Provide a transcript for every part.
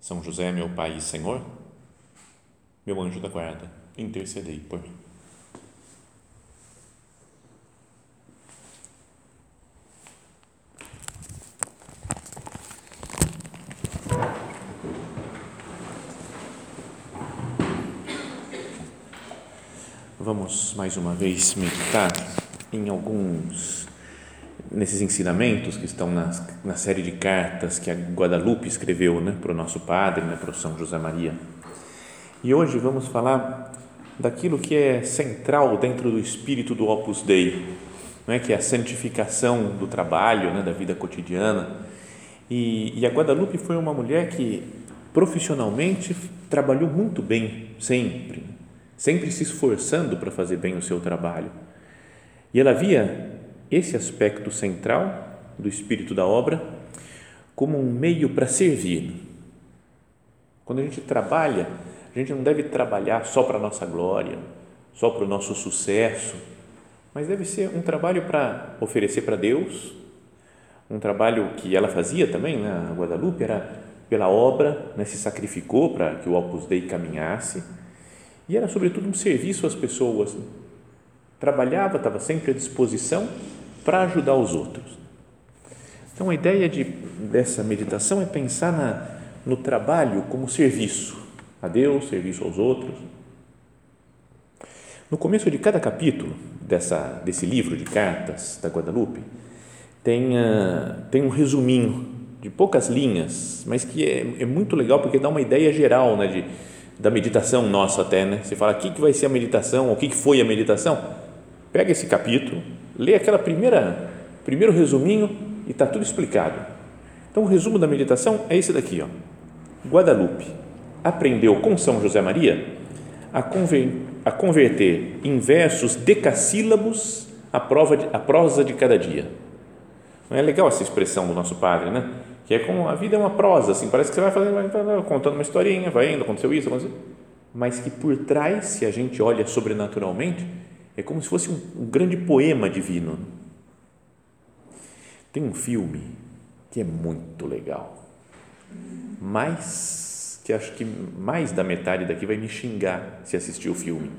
são José, meu Pai e Senhor, meu anjo da guarda, intercedei por mim. Vamos mais uma vez meditar em alguns nesses ensinamentos que estão na, na série de cartas que a Guadalupe escreveu né, para o nosso padre, né, para o São José Maria. E hoje vamos falar daquilo que é central dentro do espírito do Opus Dei, não é que é a santificação do trabalho, né, da vida cotidiana. E, e a Guadalupe foi uma mulher que profissionalmente trabalhou muito bem, sempre, sempre se esforçando para fazer bem o seu trabalho. E ela via esse aspecto central do espírito da obra como um meio para servir. Quando a gente trabalha, a gente não deve trabalhar só para a nossa glória, só para o nosso sucesso, mas deve ser um trabalho para oferecer para Deus, um trabalho que ela fazia também, né? a Guadalupe, era pela obra, né? se sacrificou para que o Opus Dei caminhasse, e era sobretudo um serviço às pessoas. Trabalhava, estava sempre à disposição para ajudar os outros. Então, a ideia de, dessa meditação é pensar na, no trabalho como serviço a Deus, serviço aos outros. No começo de cada capítulo dessa, desse livro de cartas da Guadalupe, tem, uh, tem um resuminho de poucas linhas, mas que é, é muito legal porque dá uma ideia geral né, de, da meditação nossa até. Né? Você fala, o que, que vai ser a meditação, o que, que foi a meditação? Pega esse capítulo, lê aquela primeira primeiro resuminho e está tudo explicado. Então o resumo da meditação é esse daqui, ó. Guadalupe aprendeu com São José Maria a, conver, a converter em versos decassílabos a, prova de, a prosa de cada dia. Não é legal essa expressão do nosso padre, né? Que é como a vida é uma prosa, assim, parece que você vai fazendo, vai contando uma historinha, vai indo, aconteceu isso, aconteceu, mas que por trás, se a gente olha sobrenaturalmente, é como se fosse um, um grande poema divino. Tem um filme que é muito legal, mas que acho que mais da metade daqui vai me xingar se assistir o filme.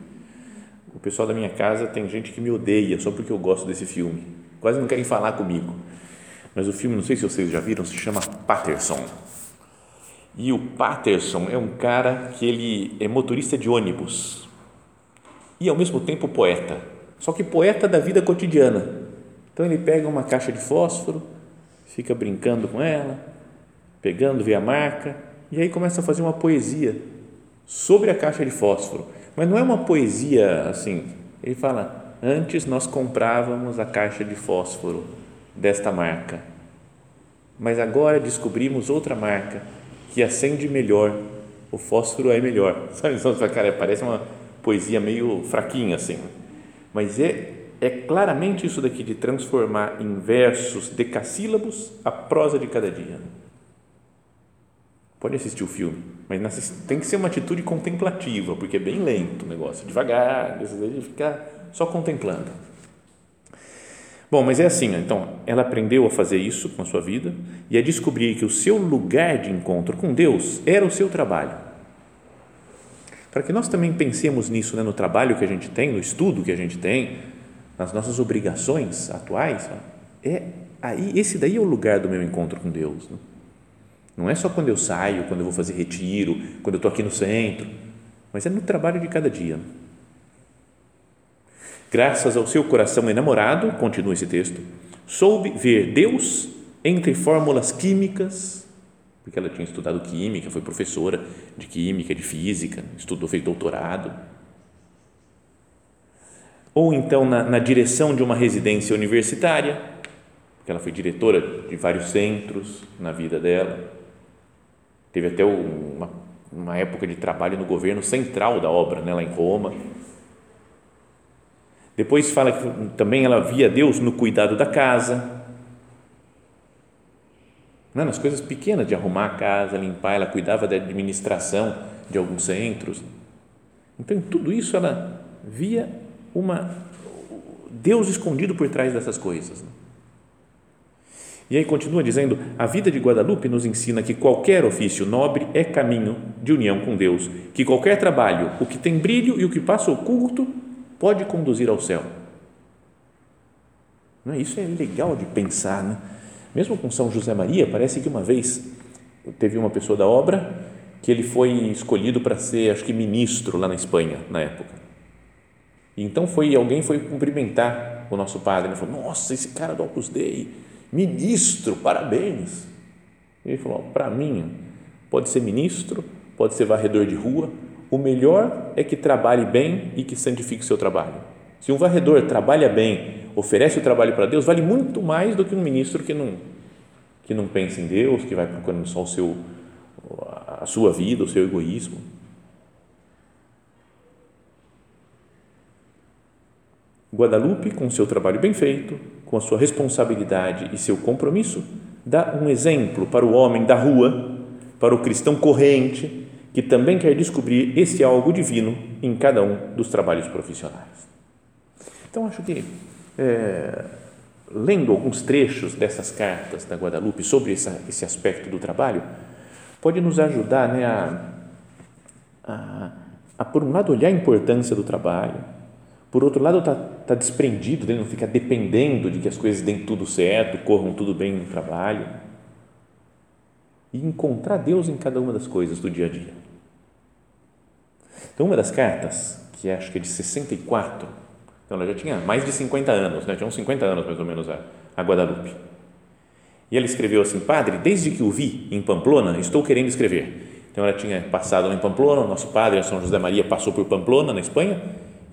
O pessoal da minha casa tem gente que me odeia só porque eu gosto desse filme. Quase não querem falar comigo. Mas o filme, não sei se vocês já viram, se chama Patterson. E o Patterson é um cara que ele é motorista de ônibus e ao mesmo tempo poeta, só que poeta da vida cotidiana. Então ele pega uma caixa de fósforo, fica brincando com ela, pegando, vê a marca e aí começa a fazer uma poesia sobre a caixa de fósforo. Mas não é uma poesia assim, ele fala: antes nós comprávamos a caixa de fósforo desta marca, mas agora descobrimos outra marca que acende melhor, o fósforo é melhor. Sabe? Então, cara, parece uma poesia meio fraquinha assim, mas é é claramente isso daqui de transformar em versos decassílabos a prosa de cada dia. Pode assistir o filme, mas tem que ser uma atitude contemplativa, porque é bem lento o negócio, devagar, de ficar só contemplando. Bom, mas é assim, então, ela aprendeu a fazer isso com a sua vida e a descobrir que o seu lugar de encontro com Deus era o seu trabalho para que nós também pensemos nisso né, no trabalho que a gente tem, no estudo que a gente tem, nas nossas obrigações atuais. É aí esse daí é o lugar do meu encontro com Deus. Né? Não é só quando eu saio, quando eu vou fazer retiro, quando eu estou aqui no centro, mas é no trabalho de cada dia. Graças ao seu coração enamorado, continua esse texto, soube ver Deus entre fórmulas químicas porque ela tinha estudado química, foi professora de química, de física, estudou, fez doutorado. Ou então na, na direção de uma residência universitária, porque ela foi diretora de vários centros na vida dela. teve até uma, uma época de trabalho no governo central da obra, né, lá em Roma. Depois fala que também ela via Deus no cuidado da casa, né, nas coisas pequenas de arrumar a casa, limpar, ela cuidava da administração de alguns centros. Então, em tudo isso ela via uma Deus escondido por trás dessas coisas. Né? E aí continua dizendo: a vida de Guadalupe nos ensina que qualquer ofício nobre é caminho de união com Deus, que qualquer trabalho, o que tem brilho e o que passa oculto, pode conduzir ao céu. É? Isso é legal de pensar, né? Mesmo com São José Maria, parece que uma vez teve uma pessoa da obra que ele foi escolhido para ser, acho que ministro lá na Espanha na época. E então foi alguém foi cumprimentar o nosso padre, ele falou: "Nossa, esse cara do Opus Dei, ministro, parabéns". Ele falou: "Para mim, pode ser ministro, pode ser varredor de rua, o melhor é que trabalhe bem e que santifique o seu trabalho. Se um varredor trabalha bem, oferece o trabalho para Deus, vale muito mais do que um ministro que não que não pensa em Deus, que vai procurando só o seu a sua vida, o seu egoísmo. Guadalupe, com seu trabalho bem feito, com a sua responsabilidade e seu compromisso, dá um exemplo para o homem da rua, para o cristão corrente, que também quer descobrir esse algo divino em cada um dos trabalhos profissionais. Então, acho que, é, lendo alguns trechos dessas cartas da Guadalupe sobre essa, esse aspecto do trabalho, pode nos ajudar né, a, a, a, por um lado, olhar a importância do trabalho, por outro lado, está tá desprendido, dele, não fica dependendo de que as coisas deem tudo certo, corram tudo bem no trabalho. E encontrar Deus em cada uma das coisas do dia a dia. Então, uma das cartas, que acho que é de 64, então ela já tinha mais de 50 anos, né? tinha uns 50 anos mais ou menos a, a Guadalupe e ela escreveu assim: Padre, desde que o vi em Pamplona, estou querendo escrever. Então ela tinha passado em Pamplona, o nosso padre, São José Maria, passou por Pamplona, na Espanha,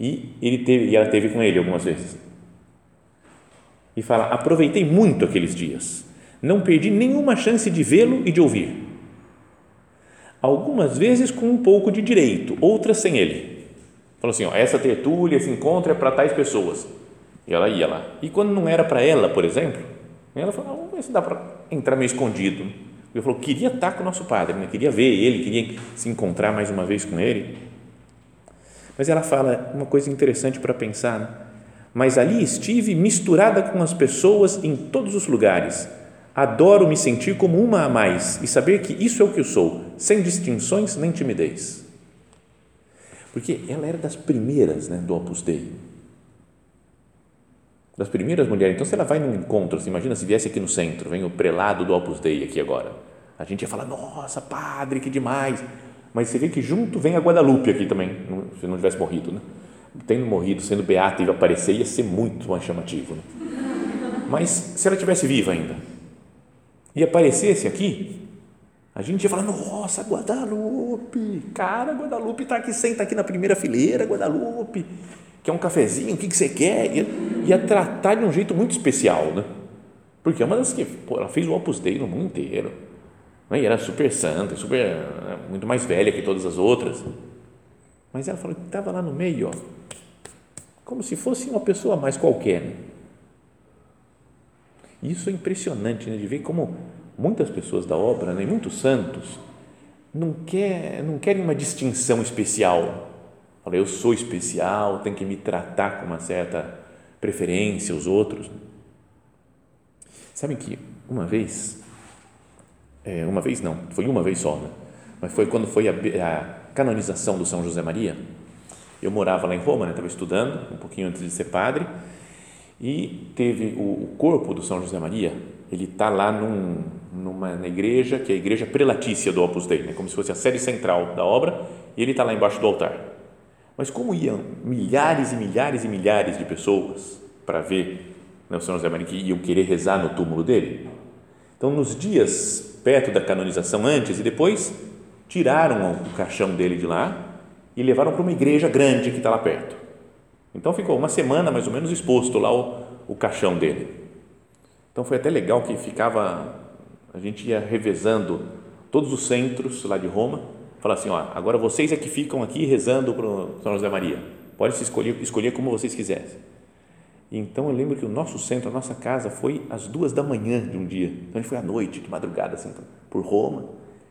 e, ele teve, e ela teve com ele algumas vezes. E fala: Aproveitei muito aqueles dias, não perdi nenhuma chance de vê-lo e de ouvir. Algumas vezes com um pouco de direito, outras sem ele. Falou assim: ó, essa tertúlia, esse encontro é para tais pessoas. E ela ia lá. E quando não era para ela, por exemplo, ela falou: vamos ver se dá para entrar meio escondido. Ele falou: queria estar com o nosso padre, né? queria ver ele, queria se encontrar mais uma vez com ele. Mas ela fala uma coisa interessante para pensar. Né? Mas ali estive misturada com as pessoas em todos os lugares. Adoro me sentir como uma a mais e saber que isso é o que eu sou, sem distinções nem timidez. Porque ela era das primeiras né, do Opus Dei das primeiras mulheres. Então, se ela vai num encontro, você imagina se viesse aqui no centro, vem o prelado do Opus Dei aqui agora. A gente ia falar, nossa, padre, que demais. Mas você vê que junto vem a Guadalupe aqui também, se não tivesse morrido, né? Tendo morrido, sendo beata e aparecer, ia ser muito mais chamativo. Né? Mas se ela tivesse viva ainda e aparecesse aqui, a gente ia falar, nossa, Guadalupe, cara, Guadalupe está aqui, senta aqui na primeira fileira, Guadalupe, quer um cafezinho, o que, que você quer? Ia, ia tratar de um jeito muito especial, né? Porque é uma das que, pô, ela fez o Opus Dei no mundo inteiro, né? e era super santa, super, né, muito mais velha que todas as outras, mas ela falou que estava lá no meio, ó, como se fosse uma pessoa mais qualquer. Né? Isso é impressionante, né? de ver como muitas pessoas da obra, né? muitos santos, não, quer, não querem uma distinção especial, Fala, eu sou especial, tem que me tratar com uma certa preferência os outros. Sabe que uma vez, é, uma vez não, foi uma vez só, né? mas foi quando foi a, a, canonização do São José Maria. Eu morava lá em Roma, estava né? estudando, um pouquinho antes de ser padre, e teve o, o corpo do São José Maria, ele está lá num, numa na igreja, que é a igreja prelatícia do Opus Dei, né? como se fosse a sede central da obra, e ele está lá embaixo do altar. Mas como iam milhares e milhares e milhares de pessoas para ver né, o São José Maria que iam querer rezar no túmulo dele? Então, nos dias perto da canonização, antes e depois, tiraram o caixão dele de lá e levaram para uma igreja grande que está lá perto. Então, ficou uma semana mais ou menos exposto lá o, o caixão dele. Então, foi até legal que ficava, a gente ia revezando todos os centros lá de Roma, falar assim, ó, agora vocês é que ficam aqui rezando para São José Maria. Pode se escolher, escolher como vocês quiserem. Então eu lembro que o nosso centro, a nossa casa foi às duas da manhã de um dia. Então a gente foi à noite, de madrugada, assim, por Roma.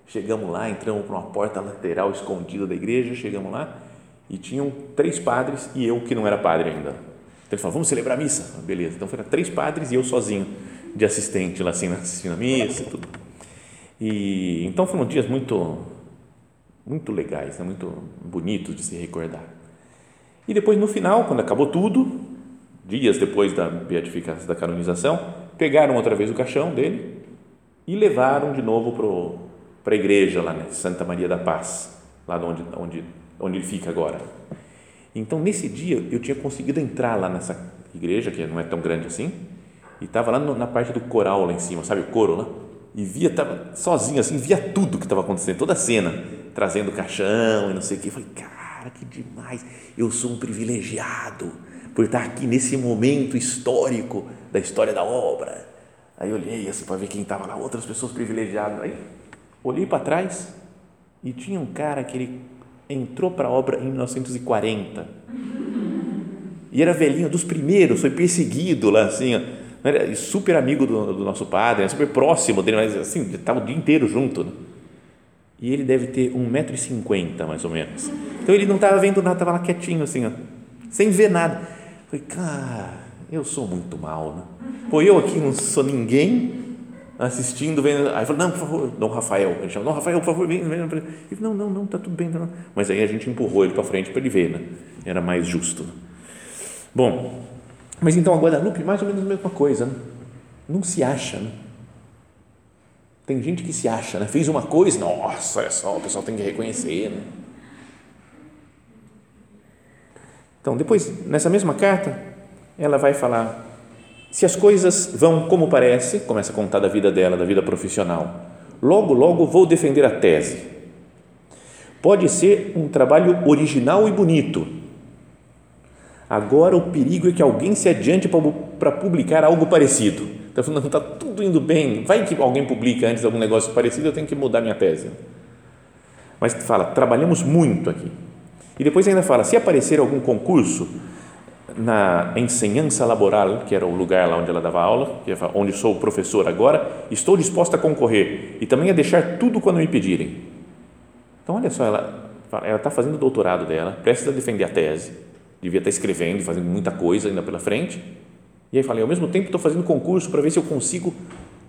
Chegamos lá, entramos por uma porta lateral escondida da igreja, chegamos lá e tinham três padres e eu que não era padre ainda. Então eles falaram, vamos celebrar a missa? Beleza. Então foram três padres e eu sozinho de assistente lá assim, assistindo a missa e tudo. E então foram dias muito muito legais, né? muito bonitos de se recordar. E depois no final, quando acabou tudo, dias depois da beatificação, da canonização, pegaram outra vez o caixão dele e levaram de novo para a igreja lá, né, Santa Maria da Paz, lá onde, onde, onde ele fica agora. Então, nesse dia, eu tinha conseguido entrar lá nessa igreja, que não é tão grande assim, e estava lá no, na parte do coral lá em cima, sabe o coro lá? E via, estava sozinho assim, via tudo que estava acontecendo, toda a cena, trazendo caixão e não sei o que. Eu falei, cara, que demais, eu sou um privilegiado por estar aqui nesse momento histórico da história da obra. Aí olhei assim para ver quem estava lá, outras pessoas privilegiadas. Aí olhei para trás e tinha um cara que ele entrou para a obra em 1940. E era velhinho, dos primeiros, foi perseguido lá assim, ó, era super amigo do, do nosso padre, super próximo dele, mas assim, estava o dia inteiro junto. Né? E ele deve ter 1,50m mais ou menos. Então ele não estava vendo nada, estava lá quietinho assim, ó, sem ver nada. Falei, cara, eu sou muito mal, né? Pô, eu aqui não sou ninguém assistindo, vendo. Aí falou, não, por favor, Dom Rafael. Ele chama, Dom Rafael, por favor, vem. vem. Ele falou, não, não, não, tá tudo bem. Não. Mas aí a gente empurrou ele para frente para ele ver, né? Era mais justo. Né? Bom, mas então a Guadalupe, mais ou menos a mesma coisa, né? Não se acha, né? Tem gente que se acha, né? Fez uma coisa, nossa, é só, o pessoal tem que reconhecer, né? Então, depois, nessa mesma carta, ela vai falar: se as coisas vão como parece, começa a contar da vida dela, da vida profissional, logo, logo vou defender a tese. Pode ser um trabalho original e bonito. Agora o perigo é que alguém se adiante para publicar algo parecido. Está falando, está tudo indo bem. Vai que alguém publica antes algum negócio parecido, eu tenho que mudar minha tese. Mas fala, trabalhamos muito aqui e depois ainda fala: se aparecer algum concurso na ensinança laboral, que era o lugar lá onde ela dava aula, é onde sou professor agora, estou disposta a concorrer e também a deixar tudo quando me pedirem. Então, olha só, ela está fazendo o doutorado dela, precisa defender a tese, devia estar escrevendo, fazendo muita coisa ainda pela frente. E aí falei, ao mesmo tempo estou fazendo concurso para ver se eu consigo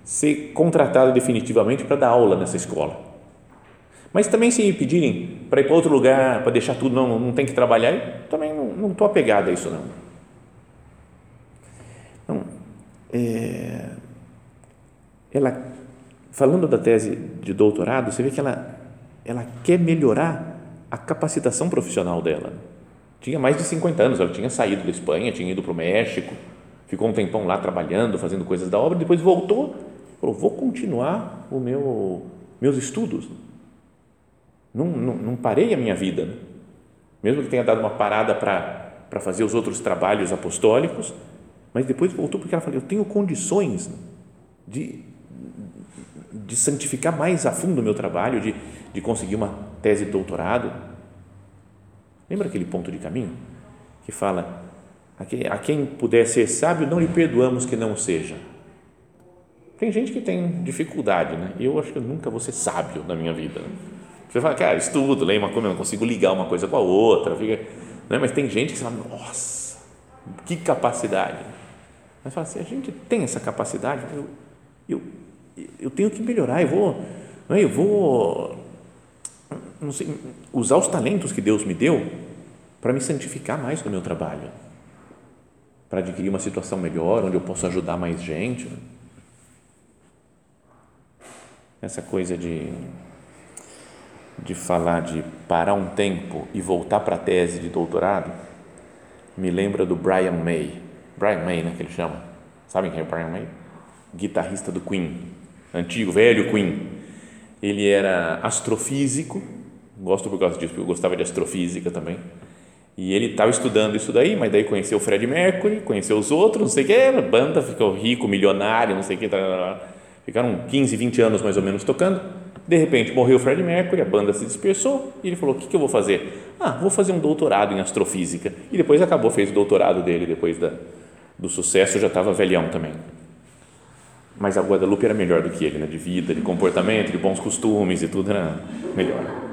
ser contratada definitivamente para dar aula nessa escola. Mas também se pedirem para ir para outro lugar, para deixar tudo, não, não tem que trabalhar, eu também não estou apegado a isso não. Então, é, ela, falando da tese de doutorado, você vê que ela, ela quer melhorar a capacitação profissional dela. Tinha mais de 50 anos, ela tinha saído da Espanha, tinha ido para o México, ficou um tempão lá trabalhando, fazendo coisas da obra, depois voltou, falou, vou continuar o meu, meus estudos não, não, não parei a minha vida, né? mesmo que tenha dado uma parada para fazer os outros trabalhos apostólicos, mas depois voltou porque ela falou: eu tenho condições de, de santificar mais a fundo o meu trabalho, de, de conseguir uma tese de doutorado. Lembra aquele ponto de caminho que fala: a quem, puder ser sábio, não lhe perdoamos que não seja. Tem gente que tem dificuldade, né? Eu acho que eu nunca vou ser sábio na minha vida. Né? Você fala, cara, estudo, leio uma coisa, não consigo ligar uma coisa com a outra, fica, né? mas tem gente que fala, nossa, que capacidade. Mas fala assim, a gente tem essa capacidade, eu, eu, eu tenho que melhorar, eu vou, não é? eu vou sei, usar os talentos que Deus me deu para me santificar mais no meu trabalho, para adquirir uma situação melhor, onde eu posso ajudar mais gente. Essa coisa de de falar de parar um tempo e voltar para a tese de doutorado, me lembra do Brian May. Brian May, né, que ele chama. Sabem quem é Brian May? Guitarrista do Queen, antigo, velho Queen. Ele era astrofísico, gosto por causa disso, porque eu gostava de astrofísica também. E ele estava estudando isso daí, mas daí conheceu o Fred Mercury, conheceu os outros, não sei o que, a banda ficou rico, milionário, não sei o que, ficaram 15, 20 anos mais ou menos tocando De repente morreu o Fred Mercury, a banda se dispersou e ele falou: O que, que eu vou fazer? Ah, vou fazer um doutorado em astrofísica. E depois acabou, fez o doutorado dele depois da, do sucesso, já estava velhão também. Mas a Guadalupe era melhor do que ele, né? de vida, de comportamento, de bons costumes e tudo era melhor.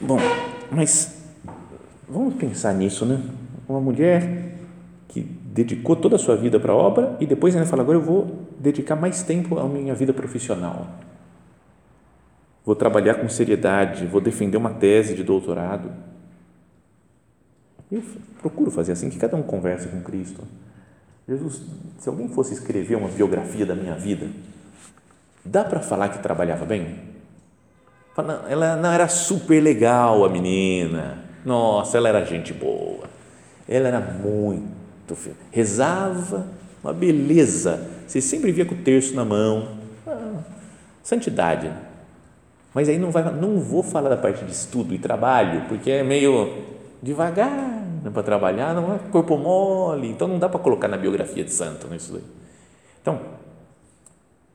Bom, mas vamos pensar nisso, né? Uma mulher que dedicou toda a sua vida para a obra e depois ainda fala: agora eu vou dedicar mais tempo à minha vida profissional vou trabalhar com seriedade, vou defender uma tese de doutorado. Eu procuro fazer assim, que cada um converse com Cristo. Jesus, se alguém fosse escrever uma biografia da minha vida, dá para falar que trabalhava bem? Ela não era super legal, a menina. Nossa, ela era gente boa. Ela era muito. Rezava, uma beleza. Você sempre via com o terço na mão. Ah, santidade. Mas aí não, vai, não vou falar da parte de estudo e trabalho, porque é meio devagar né, para trabalhar, não é corpo mole, então não dá para colocar na biografia de santo né, isso daí. Então,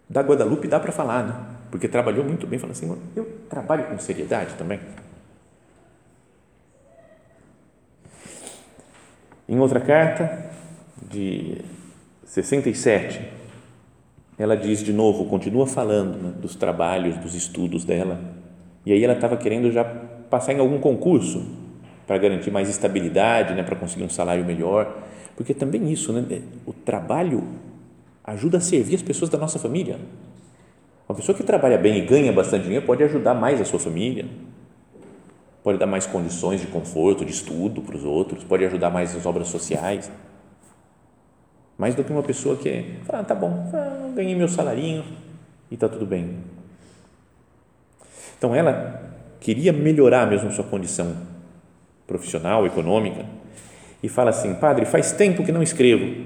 da Guadalupe dá para falar, né? Porque trabalhou muito bem, falando assim, eu trabalho com seriedade também. Em outra carta, de 67, ela diz de novo, continua falando né, dos trabalhos, dos estudos dela. E aí ela estava querendo já passar em algum concurso para garantir mais estabilidade, né, para conseguir um salário melhor. Porque também isso, né, o trabalho ajuda a servir as pessoas da nossa família. Uma pessoa que trabalha bem e ganha bastante dinheiro pode ajudar mais a sua família, pode dar mais condições de conforto, de estudo para os outros, pode ajudar mais as obras sociais mais do que uma pessoa que fala, ah, tá bom, ganhei meu salarinho e tá tudo bem. Então ela queria melhorar mesmo sua condição profissional, econômica, e fala assim: Padre, faz tempo que não escrevo,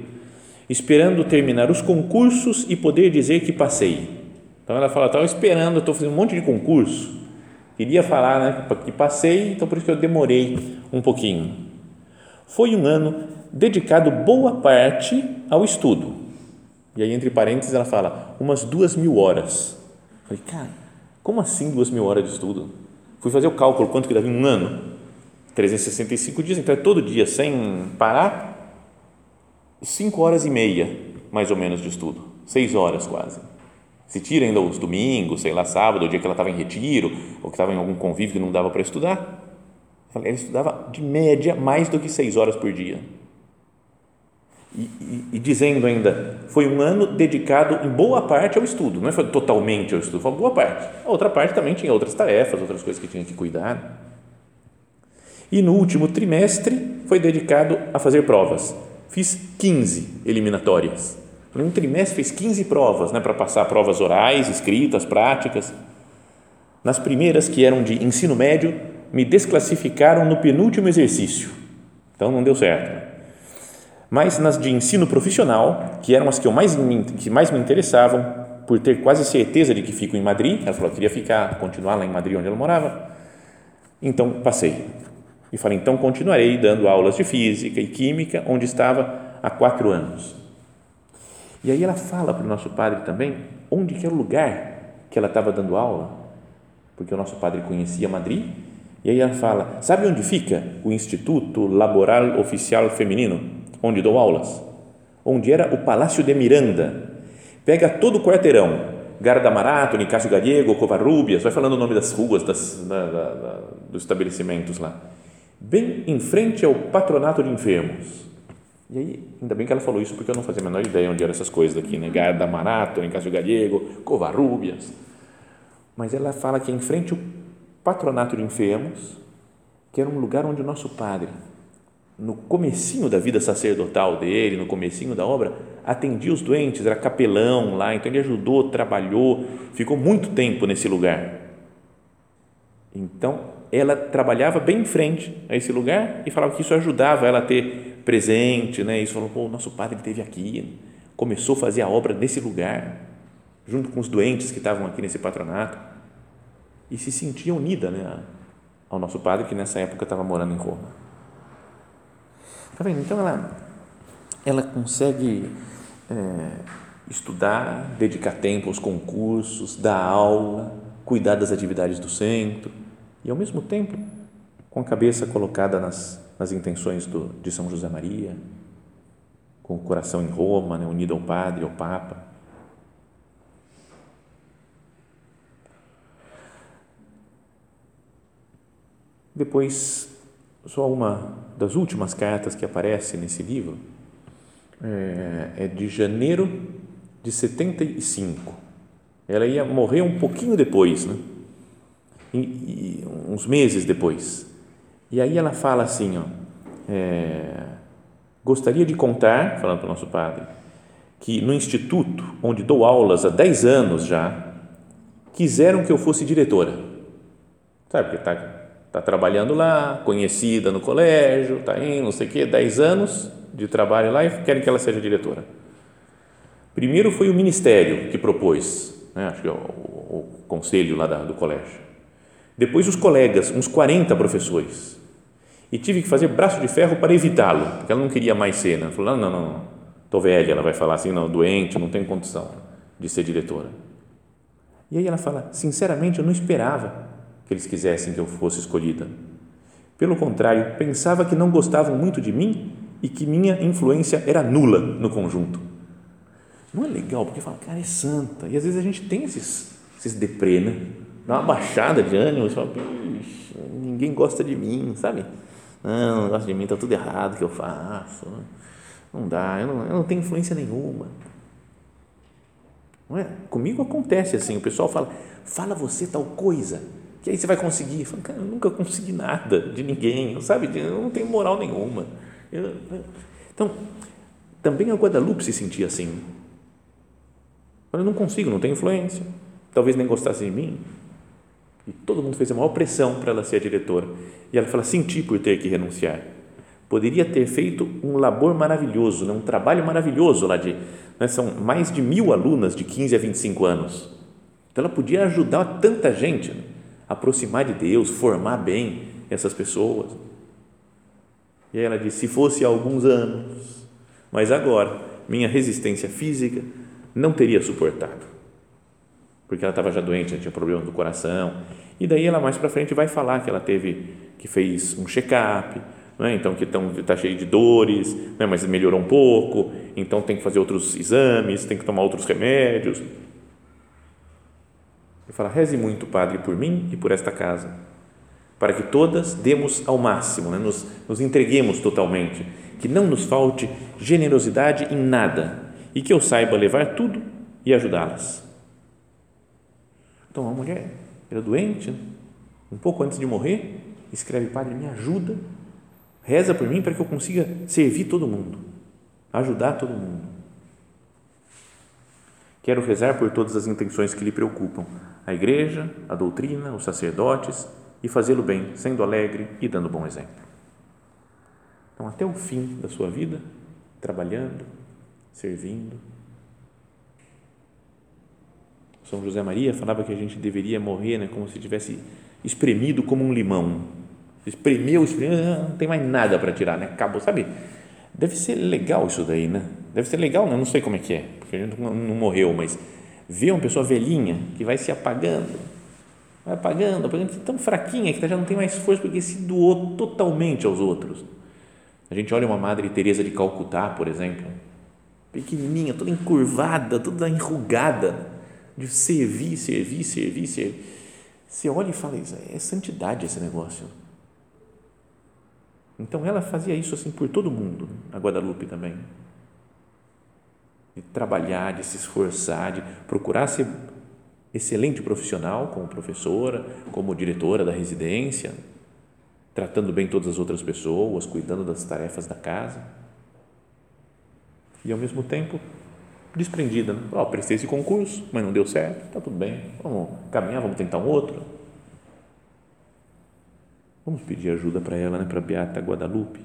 esperando terminar os concursos e poder dizer que passei. Então ela fala: estava esperando, estou fazendo um monte de concurso, queria falar né, que passei, então por isso que eu demorei um pouquinho. Foi um ano dedicado boa parte ao estudo. E aí, entre parênteses, ela fala, umas duas mil horas. Eu falei, cara, como assim duas mil horas de estudo? Fui fazer o cálculo, quanto que dava em um ano? 365 dias, então é todo dia, sem parar, cinco horas e meia, mais ou menos, de estudo. Seis horas quase. Se tira ainda os domingos, sei lá, sábado, o dia que ela estava em retiro, ou que estava em algum convívio que não dava para estudar. Ela estudava, de média, mais do que seis horas por dia. E, e, e, dizendo ainda, foi um ano dedicado em boa parte ao estudo, não é foi totalmente ao estudo, foi boa parte. A outra parte também tinha outras tarefas, outras coisas que tinha que cuidar. E no último trimestre foi dedicado a fazer provas. Fiz 15 eliminatórias. No trimestre fez 15 provas, né, para passar provas orais, escritas, práticas. Nas primeiras, que eram de ensino médio, me desclassificaram no penúltimo exercício. Então não deu certo mas nas de ensino profissional, que eram as que, eu mais, que mais me interessavam, por ter quase certeza de que fico em Madrid, ela falou que queria ficar, continuar lá em Madrid, onde ela morava, então passei. E falei, então continuarei dando aulas de física e química, onde estava há quatro anos. E aí ela fala para o nosso padre também onde que é o lugar que ela estava dando aula, porque o nosso padre conhecia Madrid, e aí ela fala, sabe onde fica o Instituto Laboral Oficial Feminino? onde dou aulas, onde era o Palácio de Miranda. Pega todo o quarteirão, Garda Marato, Nicásio Gallego, Covarrubias, vai falando o nome das ruas, das, da, da, da, dos estabelecimentos lá. Bem em frente ao patronato de enfermos. E aí, ainda bem que ela falou isso, porque eu não fazia a menor ideia onde eram essas coisas daqui, né? Garda Marato, Nicásio Gallego, Covarrubias. Mas ela fala que é em frente ao patronato de enfermos, que era um lugar onde o nosso padre, no comecinho da vida sacerdotal dele, no comecinho da obra, atendia os doentes, era capelão lá, então ele ajudou, trabalhou, ficou muito tempo nesse lugar. Então, ela trabalhava bem em frente a esse lugar e falava que isso ajudava ela a ter presente, né? Isso falou, pô, o nosso padre esteve aqui, começou a fazer a obra nesse lugar, junto com os doentes que estavam aqui nesse patronato, e se sentia unida, né, ao nosso padre que nessa época estava morando em Roma. Tá vendo? Então ela, ela consegue é, estudar, dedicar tempo aos concursos, dar aula, cuidar das atividades do centro e, ao mesmo tempo, com a cabeça colocada nas, nas intenções do, de São José Maria, com o coração em Roma, né, unido ao Padre, ao Papa. Depois, só uma das últimas cartas que aparece nesse livro é, é de janeiro de 75. Ela ia morrer um pouquinho depois, né? E, e, uns meses depois. E aí ela fala assim, ó, é, gostaria de contar, falando para o nosso padre, que no instituto, onde dou aulas há 10 anos já, quiseram que eu fosse diretora. Sabe, porque está tá trabalhando lá, conhecida no colégio, está indo, não sei o quê, 10 anos de trabalho lá e querem que ela seja diretora. Primeiro foi o ministério que propôs, né, acho que é o, o, conselho lá da, do colégio. Depois os colegas, uns 40 professores. E tive que fazer braço de ferro para evitá-lo, porque ela não queria mais ser. Né? Falou: não, não, não, estou velha. Ela vai falar assim: não, doente, não tenho condição de ser diretora. E aí ela fala: sinceramente, eu não esperava que eles quisessem que eu fosse escolhida. Pelo contrário, pensava que não gostavam muito de mim e que minha influência era nula no conjunto. Não é legal, porque fala, cara, é santa. E às vezes a gente tem esses, esses deprê, né? Dá uma baixada de ânimo, você fala, ninguém gosta de mim, sabe? Não, gosta de mim, está tudo errado que eu faço. Não dá, eu não, eu não tenho influência nenhuma. Não é? Comigo acontece assim, o pessoal fala, fala você tal coisa, que aí você vai conseguir. Cara, eu nunca consegui nada de ninguém, sabe? Eu não tenho moral nenhuma. Eu, então, também a Guadalupe se sentia assim. Eu não consigo, não tenho influência. Talvez nem gostasse de mim. E todo mundo fez a maior pressão para ela ser a diretora. E ela fala: senti por ter que renunciar. Poderia ter feito um labor maravilhoso, né? um trabalho maravilhoso lá de. Né? São mais de mil alunas de 15 a 25 anos. Então ela podia ajudar tanta gente né? aproximar de Deus, formar bem essas pessoas. E aí ela disse: se fosse há alguns anos, mas agora minha resistência física não teria suportado, porque ela estava já doente, tinha problema do coração. E daí ela mais para frente vai falar que ela teve, que fez um check-up, né? então que está cheio de dores, né? mas melhorou um pouco, então tem que fazer outros exames, tem que tomar outros remédios. Ele fala: reze muito, Padre, por mim e por esta casa, para que todas demos ao máximo, né? nos, nos entreguemos totalmente, que não nos falte generosidade em nada e que eu saiba levar tudo e ajudá-las. Então, a mulher era doente, um pouco antes de morrer, escreve: Padre, me ajuda, reza por mim para que eu consiga servir todo mundo, ajudar todo mundo. Quero rezar por todas as intenções que lhe preocupam, a igreja, a doutrina, os sacerdotes e fazê-lo bem, sendo alegre e dando bom exemplo. Então, até o fim da sua vida, trabalhando, servindo. São José Maria falava que a gente deveria morrer né, como se tivesse espremido como um limão. Espremeu, espremeu, ah, não tem mais nada para tirar, né? Acabou, sabe? Deve ser legal isso daí, né? Deve ser legal, né? não sei como é que é, porque a gente não, morreu, mas ver uma pessoa velhinha que vai se apagando, vai apagando, apagando, tão fraquinha que já não tem mais força porque se doou totalmente aos outros. A gente olha uma Madre Teresa de Calcutá, por exemplo, pequenininha, toda encurvada, toda enrugada, de servir, servir, servir, servir. Você olha e fala, é santidade esse negócio. Então ela fazia isso assim por todo mundo, a Guadalupe também. De trabalhar, de se esforçar, de procurar ser excelente profissional como professora, como diretora da residência, tratando bem todas as outras pessoas, cuidando das tarefas da casa e ao mesmo tempo desprendida. Né? Oh, prestei esse concurso, mas não deu certo, está tudo bem, vamos caminhar, vamos tentar um outro. Vamos pedir ajuda para ela, né? para Beata Guadalupe,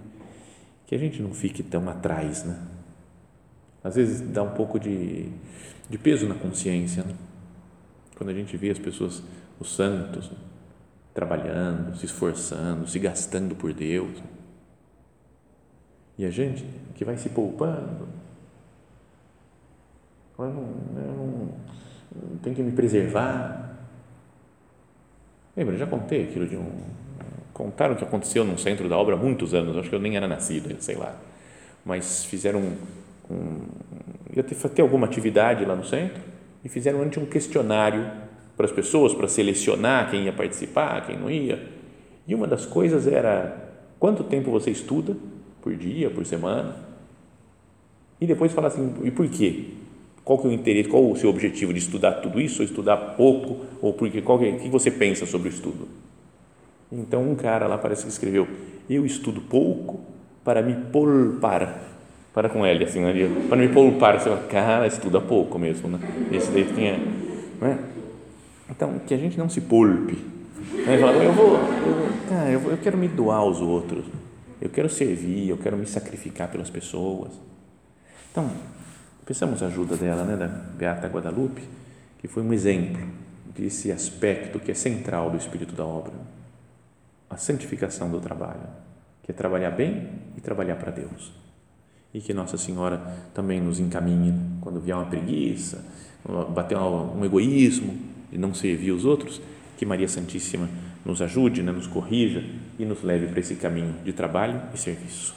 que a gente não fique tão atrás. Né? Às vezes dá um pouco de, de peso na consciência, né? quando a gente vê as pessoas, os santos, né? trabalhando, se esforçando, se gastando por Deus. E a gente que vai se poupando, eu não, eu não, tenho que me preservar. Lembra, já contei aquilo de um. Contaram que aconteceu num centro da obra há muitos anos, acho que eu nem era nascido, sei lá. Mas fizeram um. um ia ter, ter alguma atividade lá no centro e fizeram antes um questionário para as pessoas, para selecionar quem ia participar, quem não ia. E uma das coisas era quanto tempo você estuda por dia, por semana. E depois falar assim, e por quê? Qual que é o interesse, qual o seu objetivo de estudar tudo isso, ou estudar pouco, ou porque qual que, é, que você pensa sobre o estudo? Então um cara lá parece que escreveu, eu estudo pouco para me poupar, para com ele assim, né? para me poupar, você fala, cara, estuda pouco mesmo, né? Esse daí tinha, né? Então que a gente não se poupe, né? Fala, eu vou, eu, cara, eu, vou, eu quero me doar aos outros, eu quero servir, eu quero me sacrificar pelas pessoas. Então Pensamos a ajuda dela, né, da Beata Guadalupe, que foi um exemplo desse aspecto que é central do espírito da obra, a santificação do trabalho, que é trabalhar bem e trabalhar para Deus. E que Nossa Senhora também nos encaminhe quando vier uma preguiça, bater um egoísmo de não servir os outros, que Maria Santíssima nos ajude, né, nos corrija e nos leve para esse caminho de trabalho e serviço.